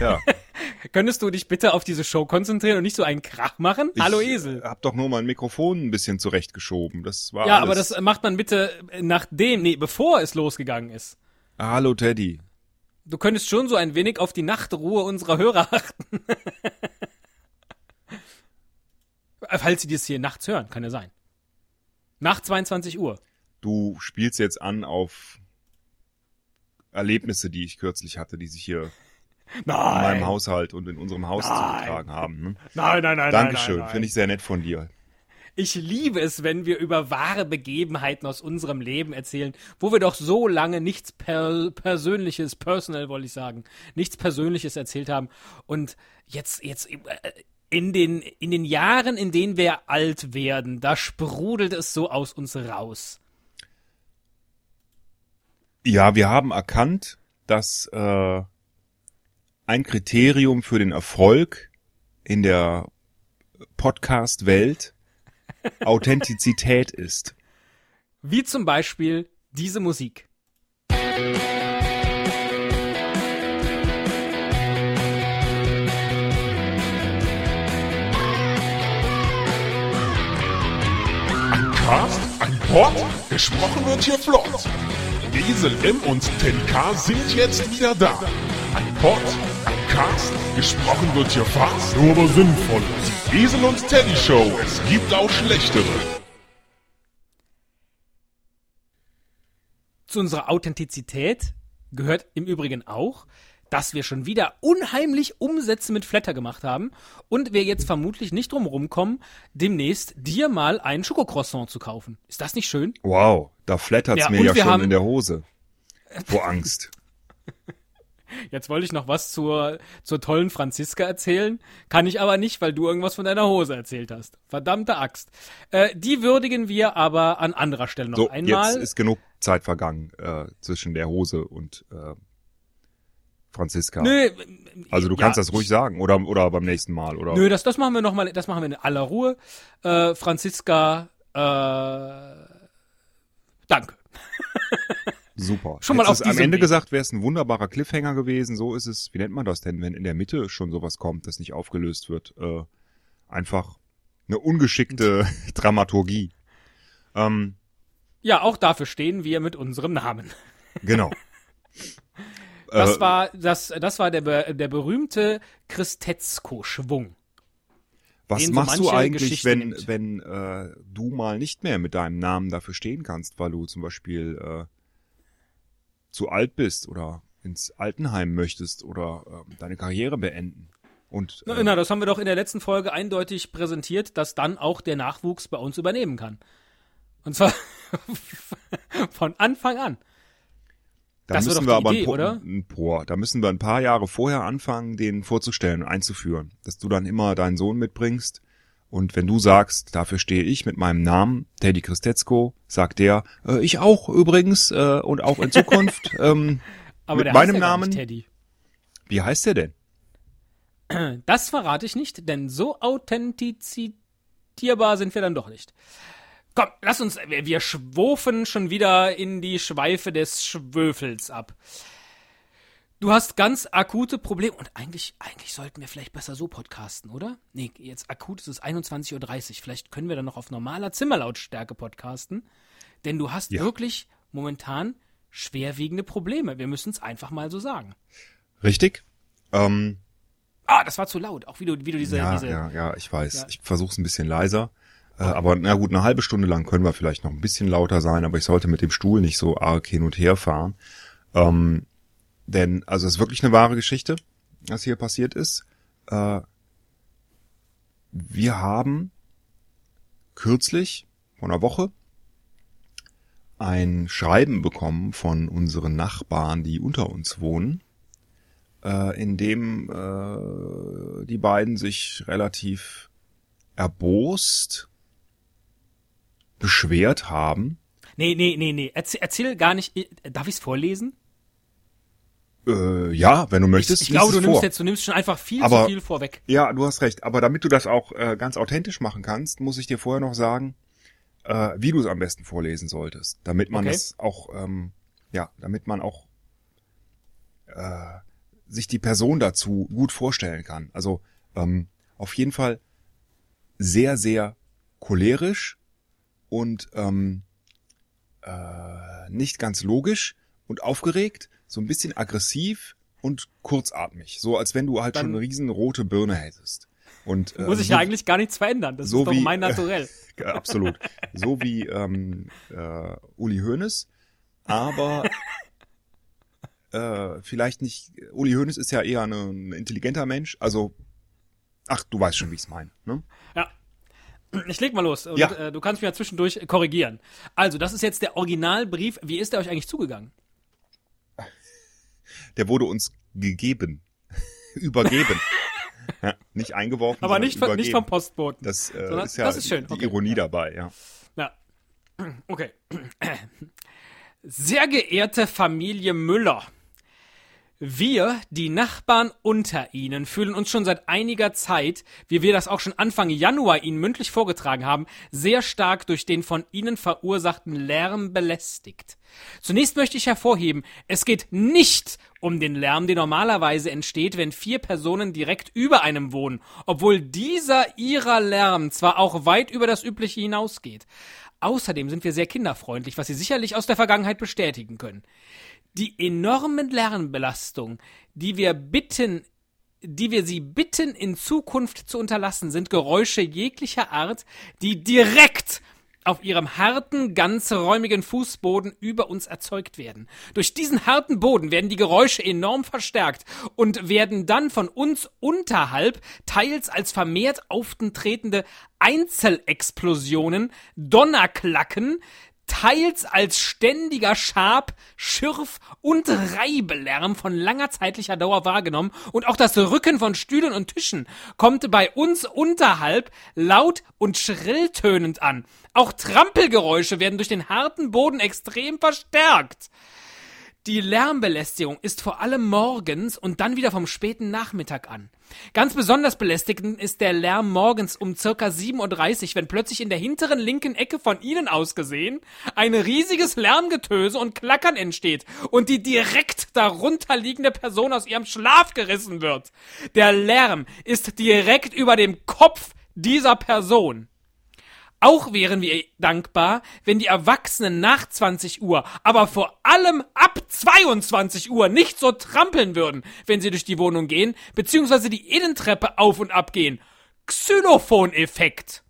Ja. Könntest du dich bitte auf diese Show konzentrieren und nicht so einen Krach machen? Ich Hallo Esel. hab doch nur mein Mikrofon ein bisschen zurechtgeschoben. Das war Ja, alles. aber das macht man bitte nachdem, nee, bevor es losgegangen ist. Hallo Teddy. Du könntest schon so ein wenig auf die Nachtruhe unserer Hörer achten. Falls sie das hier nachts hören, kann ja sein. Nach 22 Uhr. Du spielst jetzt an auf Erlebnisse, die ich kürzlich hatte, die sich hier in meinem Haushalt und in unserem Haus zugetragen haben. Ne? Nein, nein, nein, Dankeschön, finde ich sehr nett von dir. Ich liebe es, wenn wir über wahre Begebenheiten aus unserem Leben erzählen, wo wir doch so lange nichts per Persönliches, personal wollte ich sagen, nichts Persönliches erzählt haben. Und jetzt, jetzt äh, in den, in den Jahren, in denen wir alt werden, da sprudelt es so aus uns raus. Ja, wir haben erkannt, dass äh, ein Kriterium für den Erfolg in der Podcast-Welt Authentizität ist. Wie zum Beispiel diese Musik. Cast, ein Pod, gesprochen wird hier flott. Esel M und Teddy K sind jetzt wieder da. Ein Pod, ein Cast, gesprochen wird hier fast, nur aber sinnvoll. Esel und Teddy Show, es gibt auch schlechtere. Zu unserer Authentizität gehört im Übrigen auch, dass wir schon wieder unheimlich Umsätze mit Flatter gemacht haben und wir jetzt vermutlich nicht drum rumkommen, demnächst dir mal ein Schokocroissant zu kaufen. Ist das nicht schön? Wow, da flattert's Ja, mir ja schon haben- in der Hose. Vor Angst. Jetzt wollte ich noch was zur, zur tollen Franziska erzählen, kann ich aber nicht, weil du irgendwas von deiner Hose erzählt hast. Verdammte Axt. Äh, die würdigen wir aber an anderer Stelle noch So, einmal. jetzt ist genug Zeit vergangen äh, zwischen der Hose und äh, Franziska. Nö, Also du ja, kannst das ruhig sagen oder oder beim nächsten Mal oder Nö, das, das machen wir noch mal, das machen wir in aller Ruhe. Äh, Franziska, äh, danke. super. Schon mal Hättest auf es am Ende Weg. gesagt, wäre es ein wunderbarer Cliffhanger gewesen. So ist es. Wie nennt man das denn, wenn in der Mitte schon sowas kommt, das nicht aufgelöst wird? Äh, einfach eine ungeschickte Dramaturgie. Ähm, Ja, auch dafür stehen wir mit unserem Namen. genau. Das Äh, war, das, das war der, der berühmte Christetzko-Schwung. Was den so machst du eigentlich, wenn, nimmt. wenn äh, du mal nicht mehr mit deinem Namen dafür stehen kannst, weil du zum Beispiel äh, zu alt bist oder ins Altenheim möchtest oder äh, deine Karriere beenden? Und Na, äh, na, das haben wir doch in der letzten Folge eindeutig präsentiert, dass dann auch der Nachwuchs bei uns übernehmen kann. Und zwar von Anfang an. Da das müssen wir aber Idee, ein, po- ein Boah, da müssen wir ein paar Jahre vorher anfangen, den vorzustellen und einzuführen, dass du dann immer deinen Sohn mitbringst. Und wenn du sagst, dafür stehe ich mit meinem Namen, Teddy Christetzko, sagt der, äh, ich auch übrigens äh, und auch in Zukunft. ähm, Aber Mit der meinem heißt ja Namen? nicht Teddy. wie heißt der denn? Das verrate ich nicht, denn so authentizierbar sind wir dann doch nicht. Komm, lass uns, wir, wir schwofen schon wieder in die Schweife des Schwöfels ab. Du hast ganz akute Probleme und eigentlich, eigentlich sollten wir vielleicht besser so podcasten, oder? Nee, jetzt akut ist es 21.30 Uhr. Vielleicht können wir dann noch auf normaler Zimmerlautstärke podcasten. Denn du hast Ja. wirklich momentan schwerwiegende Probleme. Wir müssen es einfach mal so sagen. Richtig? Ähm, Ah, das war zu laut. Auch wie du, wie du diese, ja, diese ja, ja, ich weiß. Ja. Ich versuche es ein bisschen leiser. Äh, aber na gut, eine halbe Stunde lang können wir vielleicht noch ein bisschen lauter sein, aber ich sollte mit dem Stuhl nicht so arg hin und her fahren. Ähm, denn, also es ist wirklich eine wahre Geschichte, was hier passiert ist. Äh, wir haben kürzlich, vor einer Woche, ein Schreiben bekommen von unseren Nachbarn, die unter uns wohnen, äh, in dem äh, die beiden sich relativ erbost beschwert haben. Nee, nee, nee, nee. Erzähl, erzähl gar nicht. äh, Darf ich's vorlesen? Äh, ja, wenn du möchtest. ich lies glaube, es du nimmst vor. jetzt, du nimmst schon einfach viel Aber- zu viel vorweg. Ja, du hast recht. Aber damit du das auch äh, ganz authentisch machen kannst, muss ich dir vorher noch sagen, äh, wie du es am besten vorlesen solltest, damit man Okay. das auch, ähm, ja, damit man auch äh, sich die Person dazu gut vorstellen kann. Also ähm, auf jeden Fall sehr, sehr cholerisch und ähm, äh, nicht ganz logisch und aufgeregt, so ein bisschen aggressiv und kurzatmig. So als wenn du halt Dann- schon eine riesen rote Birne hättest. Und, äh, Muss ich so, ja eigentlich gar nichts verändern. Das so ist doch wie- mein Naturell. äh, absolut. So wie ähm, äh, Uli Hoeneß, aber äh, vielleicht nicht. Uli Hoeneß ist ja eher eine, ein intelligenter Mensch. Also, ach, du weißt schon, wie ich es meine. Ne? Ja. Ich leg mal los und Ja. äh, du kannst mich ja zwischendurch korrigieren. Also, das ist jetzt der Originalbrief. Wie ist der euch eigentlich zugegangen? Der wurde uns gegeben, übergeben, ja, nicht eingeworfen, Aber nicht, von, nicht vom Postboten. Das, äh, Sondern- ist ja das ist schön, die okay. Ironie dabei. Ja. Ja. Okay. Sehr geehrte Familie Müller. Wir, die Nachbarn unter Ihnen, fühlen uns schon seit einiger Zeit, wie wir das auch schon Anfang Januar Ihnen mündlich vorgetragen haben, sehr stark durch den von Ihnen verursachten Lärm belästigt. Zunächst möchte ich hervorheben, es geht nicht um den Lärm, der normalerweise entsteht, wenn vier Personen direkt über einem wohnen, obwohl dieser ihrer Lärm zwar auch weit über das Übliche hinausgeht. Außerdem sind wir sehr kinderfreundlich, was Sie sicherlich aus der Vergangenheit bestätigen können. Die enormen Lärmbelastung, die wir bitten, die wir Sie bitten, in Zukunft zu unterlassen, sind Geräusche jeglicher Art, die direkt auf ihrem harten, ganzräumigen Fußboden über uns erzeugt werden. Durch diesen harten Boden werden die Geräusche enorm verstärkt und werden dann von uns unterhalb teils als vermehrt auftretende Einzelexplosionen, Donnerklacken, teils als ständiger Schab, Schürf und Reibelärm von langer zeitlicher Dauer wahrgenommen und auch das Rücken von Stühlen und Tischen kommt bei uns unterhalb laut und schrilltönend an. Auch Trampelgeräusche werden durch den harten Boden extrem verstärkt. Die Lärmbelästigung ist vor allem morgens und dann wieder vom späten Nachmittag an. Ganz besonders belästigend ist der Lärm morgens um circa 7.30 Uhr, wenn plötzlich in der hinteren linken Ecke von Ihnen aus gesehen ein riesiges Lärmgetöse und Klackern entsteht und die direkt darunter liegende Person aus ihrem Schlaf gerissen wird. Der Lärm ist direkt über dem Kopf dieser Person. Auch wären wir dankbar, wenn die Erwachsenen nach 20 Uhr, aber vor allem ab 22 Uhr nicht so trampeln würden, wenn sie durch die Wohnung gehen, beziehungsweise die Innentreppe auf und ab gehen. Xylophon-Effekt.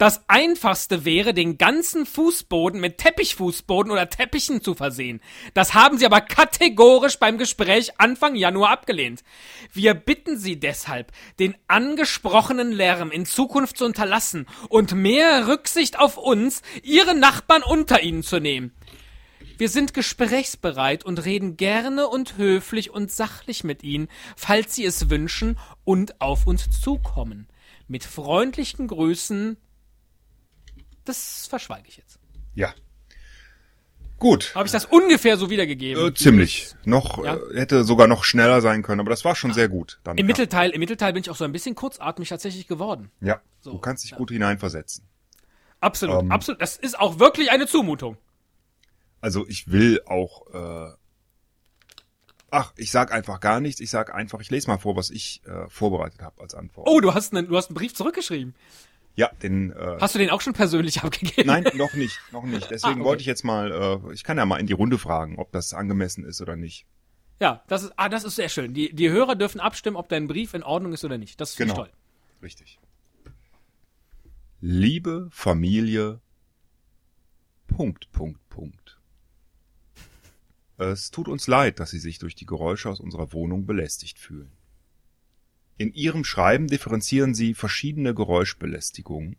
Das einfachste wäre, den ganzen Fußboden mit Teppichfußboden oder Teppichen zu versehen. Das haben sie aber kategorisch beim Gespräch Anfang Januar abgelehnt. Wir bitten Sie deshalb, den angesprochenen Lärm in Zukunft zu unterlassen und mehr Rücksicht auf uns, Ihre Nachbarn unter Ihnen zu nehmen. Wir sind gesprächsbereit und reden gerne und höflich und sachlich mit Ihnen, falls Sie es wünschen und auf uns zukommen. Mit freundlichen Grüßen. Das verschweige ich jetzt. ja. Gut. Habe ich das ungefähr so wiedergegeben? Äh, ziemlich. Noch Ja. äh, hätte sogar noch schneller sein können, aber das war schon sehr gut. Dann, Im ja. Mittelteil, im Mittelteil bin ich auch so ein bisschen kurzatmig tatsächlich geworden. Ja. So, du kannst dich gut hineinversetzen. Absolut, Ähm. absolut. Das ist auch wirklich eine Zumutung. Also ich will auch. Äh, ach, ich sag einfach gar nichts. Ich sag einfach, ich lese mal vor, was ich äh, vorbereitet habe als Antwort. Oh, du hast einen, du hast einen Brief zurückgeschrieben. Ja, den. Äh, Hast du den auch schon persönlich abgegeben? Nein, noch nicht, noch nicht. Deswegen Ah, okay. wollte ich jetzt mal, äh, ich kann ja mal in die Runde fragen, ob das angemessen ist oder nicht. Ja, das ist, ah, das ist sehr schön. Die, die Hörer dürfen abstimmen, ob dein Brief in Ordnung ist oder nicht. Das finde Genau. ich toll. Richtig. Liebe Familie. Punkt, Punkt, Punkt. Es tut uns leid, dass Sie sich durch die Geräusche aus unserer Wohnung belästigt fühlen. In Ihrem Schreiben differenzieren Sie verschiedene Geräuschbelästigungen,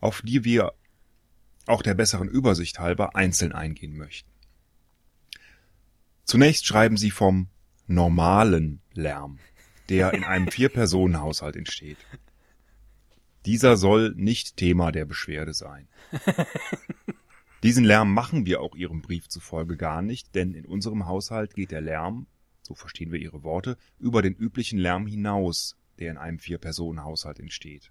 auf die wir auch der besseren Übersicht halber einzeln eingehen möchten. Zunächst schreiben Sie vom normalen Lärm, der in einem Vier-Personen-Haushalt entsteht. Dieser soll nicht Thema der Beschwerde sein. Diesen Lärm machen wir auch Ihrem Brief zufolge gar nicht, denn in unserem Haushalt geht der Lärm, so verstehen wir Ihre Worte, über den üblichen Lärm hinaus, der in einem Vier-Personen-Haushalt entsteht.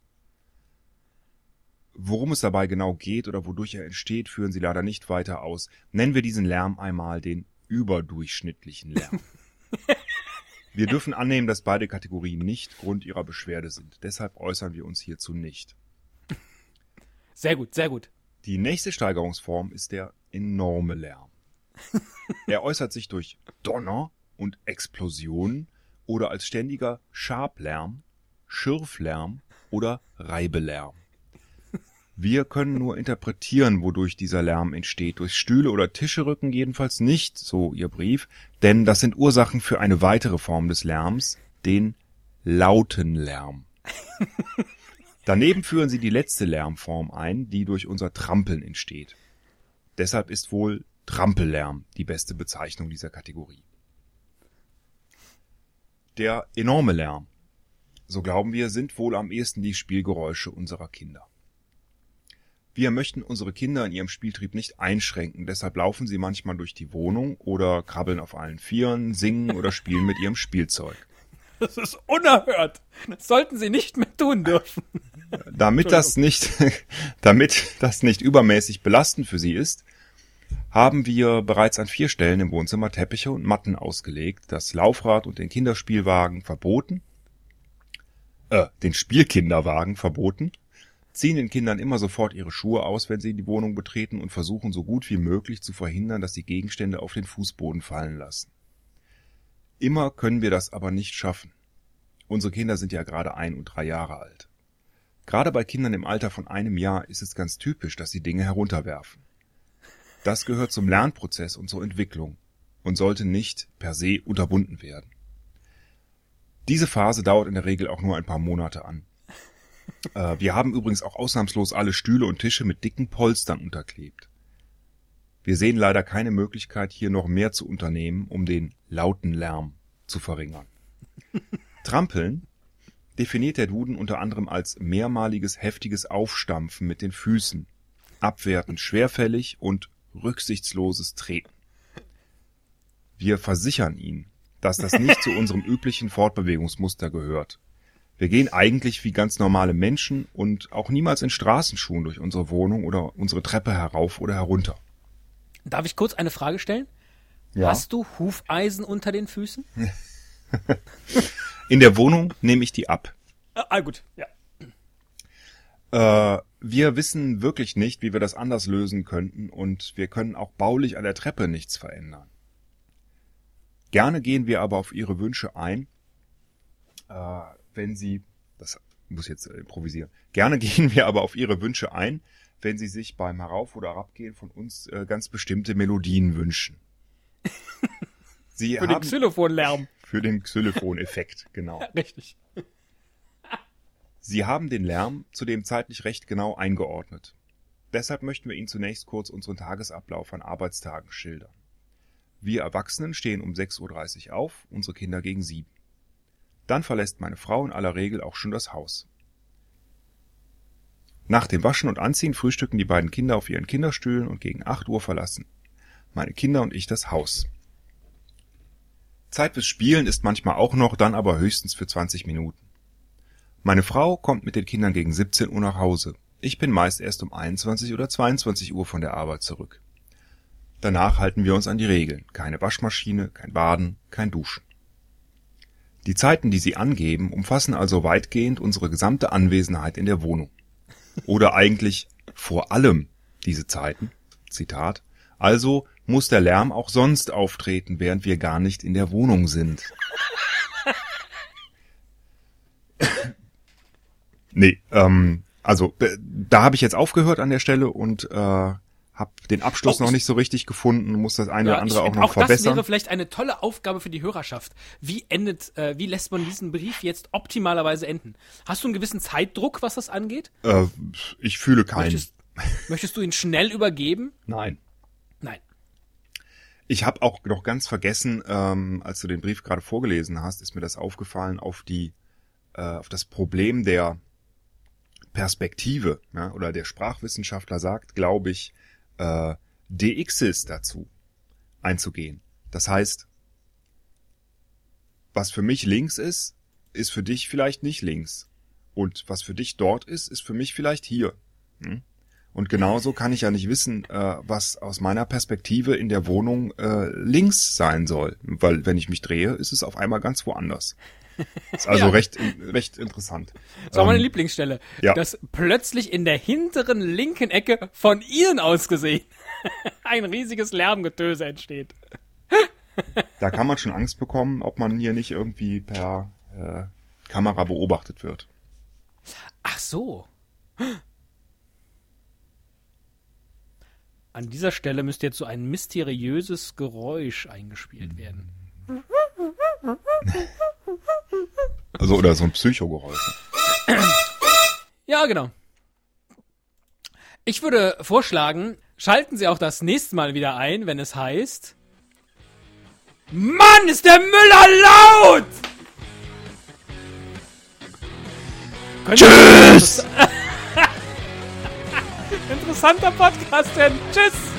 Worum es dabei genau geht oder wodurch er entsteht, führen Sie leider nicht weiter aus. Nennen wir diesen Lärm einmal den überdurchschnittlichen Lärm. Wir dürfen annehmen, dass beide Kategorien nicht Grund ihrer Beschwerde sind. Deshalb äußern wir uns hierzu nicht. Sehr gut, sehr gut. Die nächste Steigerungsform ist der enorme Lärm. er äußert sich durch Donner und Explosionen oder als ständiger Scharplärm, Schürflärm oder Reibelärm. Wir können nur interpretieren, wodurch dieser Lärm entsteht. Durch Stühle oder Tische rücken jedenfalls nicht, so Ihr Brief, denn das sind Ursachen für eine weitere Form des Lärms, den lauten Lärm. Daneben führen Sie die letzte Lärmform ein, die durch unser Trampeln entsteht. Deshalb ist wohl Trampellärm die beste Bezeichnung dieser Kategorie. Der enorme Lärm, so glauben wir, sind wohl am ehesten die Spielgeräusche unserer Kinder. Wir möchten unsere Kinder in ihrem Spieltrieb nicht einschränken, deshalb laufen sie manchmal durch die Wohnung oder krabbeln auf allen Vieren, singen oder spielen mit ihrem Spielzeug. Das ist unerhört. Das sollten sie nicht mehr tun dürfen. Damit das nicht, damit das nicht übermäßig belastend für sie ist, haben wir bereits an vier Stellen im Wohnzimmer Teppiche und Matten ausgelegt, das Laufrad und den Kinderspielwagen verboten, äh, den Spielkinderwagen verboten, ziehen den Kindern immer sofort ihre Schuhe aus, wenn sie die Wohnung betreten und versuchen so gut wie möglich zu verhindern, dass sie Gegenstände auf den Fußboden fallen lassen. Immer können wir das aber nicht schaffen. Unsere Kinder sind ja gerade ein und drei Jahre alt. Gerade bei Kindern im Alter von einem Jahr ist es ganz typisch, dass sie Dinge herunterwerfen. Das gehört zum Lernprozess und zur Entwicklung und sollte nicht per se unterbunden werden. Diese Phase dauert in der Regel auch nur ein paar Monate an. Äh, wir haben übrigens auch ausnahmslos alle Stühle und Tische mit dicken Polstern unterklebt. Wir sehen leider keine Möglichkeit, hier noch mehr zu unternehmen, um den lauten Lärm zu verringern. Trampeln definiert der Duden unter anderem als mehrmaliges heftiges Aufstampfen mit den Füßen, abwertend schwerfällig und rücksichtsloses Treten. Wir versichern ihn, dass das nicht zu unserem üblichen Fortbewegungsmuster gehört. Wir gehen eigentlich wie ganz normale Menschen und auch niemals in Straßenschuhen durch unsere Wohnung oder unsere Treppe herauf oder herunter. Darf ich kurz eine Frage stellen? Ja. Hast du Hufeisen unter den Füßen? In der Wohnung nehme ich die ab. Ah, ah, gut, ja. Äh, wir wissen wirklich nicht, wie wir das anders lösen könnten und wir können auch baulich an der Treppe nichts verändern. Gerne gehen wir aber auf Ihre Wünsche ein, äh, wenn Sie, das muss jetzt äh, improvisieren, gerne gehen wir aber auf Ihre Wünsche ein, wenn Sie sich beim Herauf- oder Herabgehen von uns äh, ganz bestimmte Melodien wünschen. Sie Für den haben Xylophonlärm. für den Xylophon-Effekt, genau. Richtig. Sie haben den Lärm zudem zeitlich recht genau eingeordnet. Deshalb möchten wir Ihnen zunächst kurz unseren Tagesablauf an Arbeitstagen schildern. Wir Erwachsenen stehen um 6.30 Uhr auf, unsere Kinder gegen 7. Dann verlässt meine Frau in aller Regel auch schon das Haus. Nach dem Waschen und Anziehen frühstücken die beiden Kinder auf ihren Kinderstühlen und gegen 8 Uhr verlassen meine Kinder und ich das Haus. Zeit fürs Spielen ist manchmal auch noch, dann aber höchstens für 20 Minuten. Meine Frau kommt mit den Kindern gegen 17 Uhr nach Hause. Ich bin meist erst um 21 oder 22 Uhr von der Arbeit zurück. Danach halten wir uns an die Regeln. Keine Waschmaschine, kein Baden, kein Duschen. Die Zeiten, die Sie angeben, umfassen also weitgehend unsere gesamte Anwesenheit in der Wohnung. Oder eigentlich vor allem diese Zeiten. Zitat. Also muss der Lärm auch sonst auftreten, während wir gar nicht in der Wohnung sind. Nee, ähm, also äh, da habe ich jetzt aufgehört an der Stelle und äh, habe den Abschluss Oh, noch ich- nicht so richtig gefunden, muss das eine oder Ja, andere ich, auch noch auch das verbessern. wäre vielleicht eine tolle Aufgabe für die Hörerschaft. Wie endet, äh, wie lässt man diesen Brief jetzt optimalerweise enden? Hast du einen gewissen Zeitdruck, was das angeht? Äh, ich fühle keinen. Möchtest, möchtest du ihn schnell übergeben? Nein. Nein. Ich habe auch noch ganz vergessen, ähm, als du den Brief gerade vorgelesen hast, ist mir das aufgefallen auf die äh, auf das Problem der Perspektive ja, oder der Sprachwissenschaftler sagt, glaube ich, äh, DXs dazu einzugehen. Das heißt, was für mich links ist, ist für dich vielleicht nicht links. Und was für dich dort ist, ist für mich vielleicht hier. Hm? Und genauso kann ich ja nicht wissen, äh, was aus meiner Perspektive in der Wohnung äh, links sein soll. Weil wenn ich mich drehe, ist es auf einmal ganz woanders. Ist also Ja. recht, recht interessant. Das war meine Ähm, Lieblingsstelle. ja. Das plötzlich in der hinteren linken Ecke von Ihnen aus gesehen ein riesiges Lärmgetöse entsteht. Da kann man schon Angst bekommen, ob man hier nicht irgendwie per äh, Kamera beobachtet wird. Ach so. An dieser Stelle müsste jetzt so ein mysteriöses Geräusch eingespielt werden. Also oder so ein Psychogeräusch. Ja, genau. Ich würde vorschlagen, schalten Sie auch das nächste Mal wieder ein, wenn es heißt. Mann, ist der Müller laut! Tschüss! Interessanter Podcast, denn tschüss!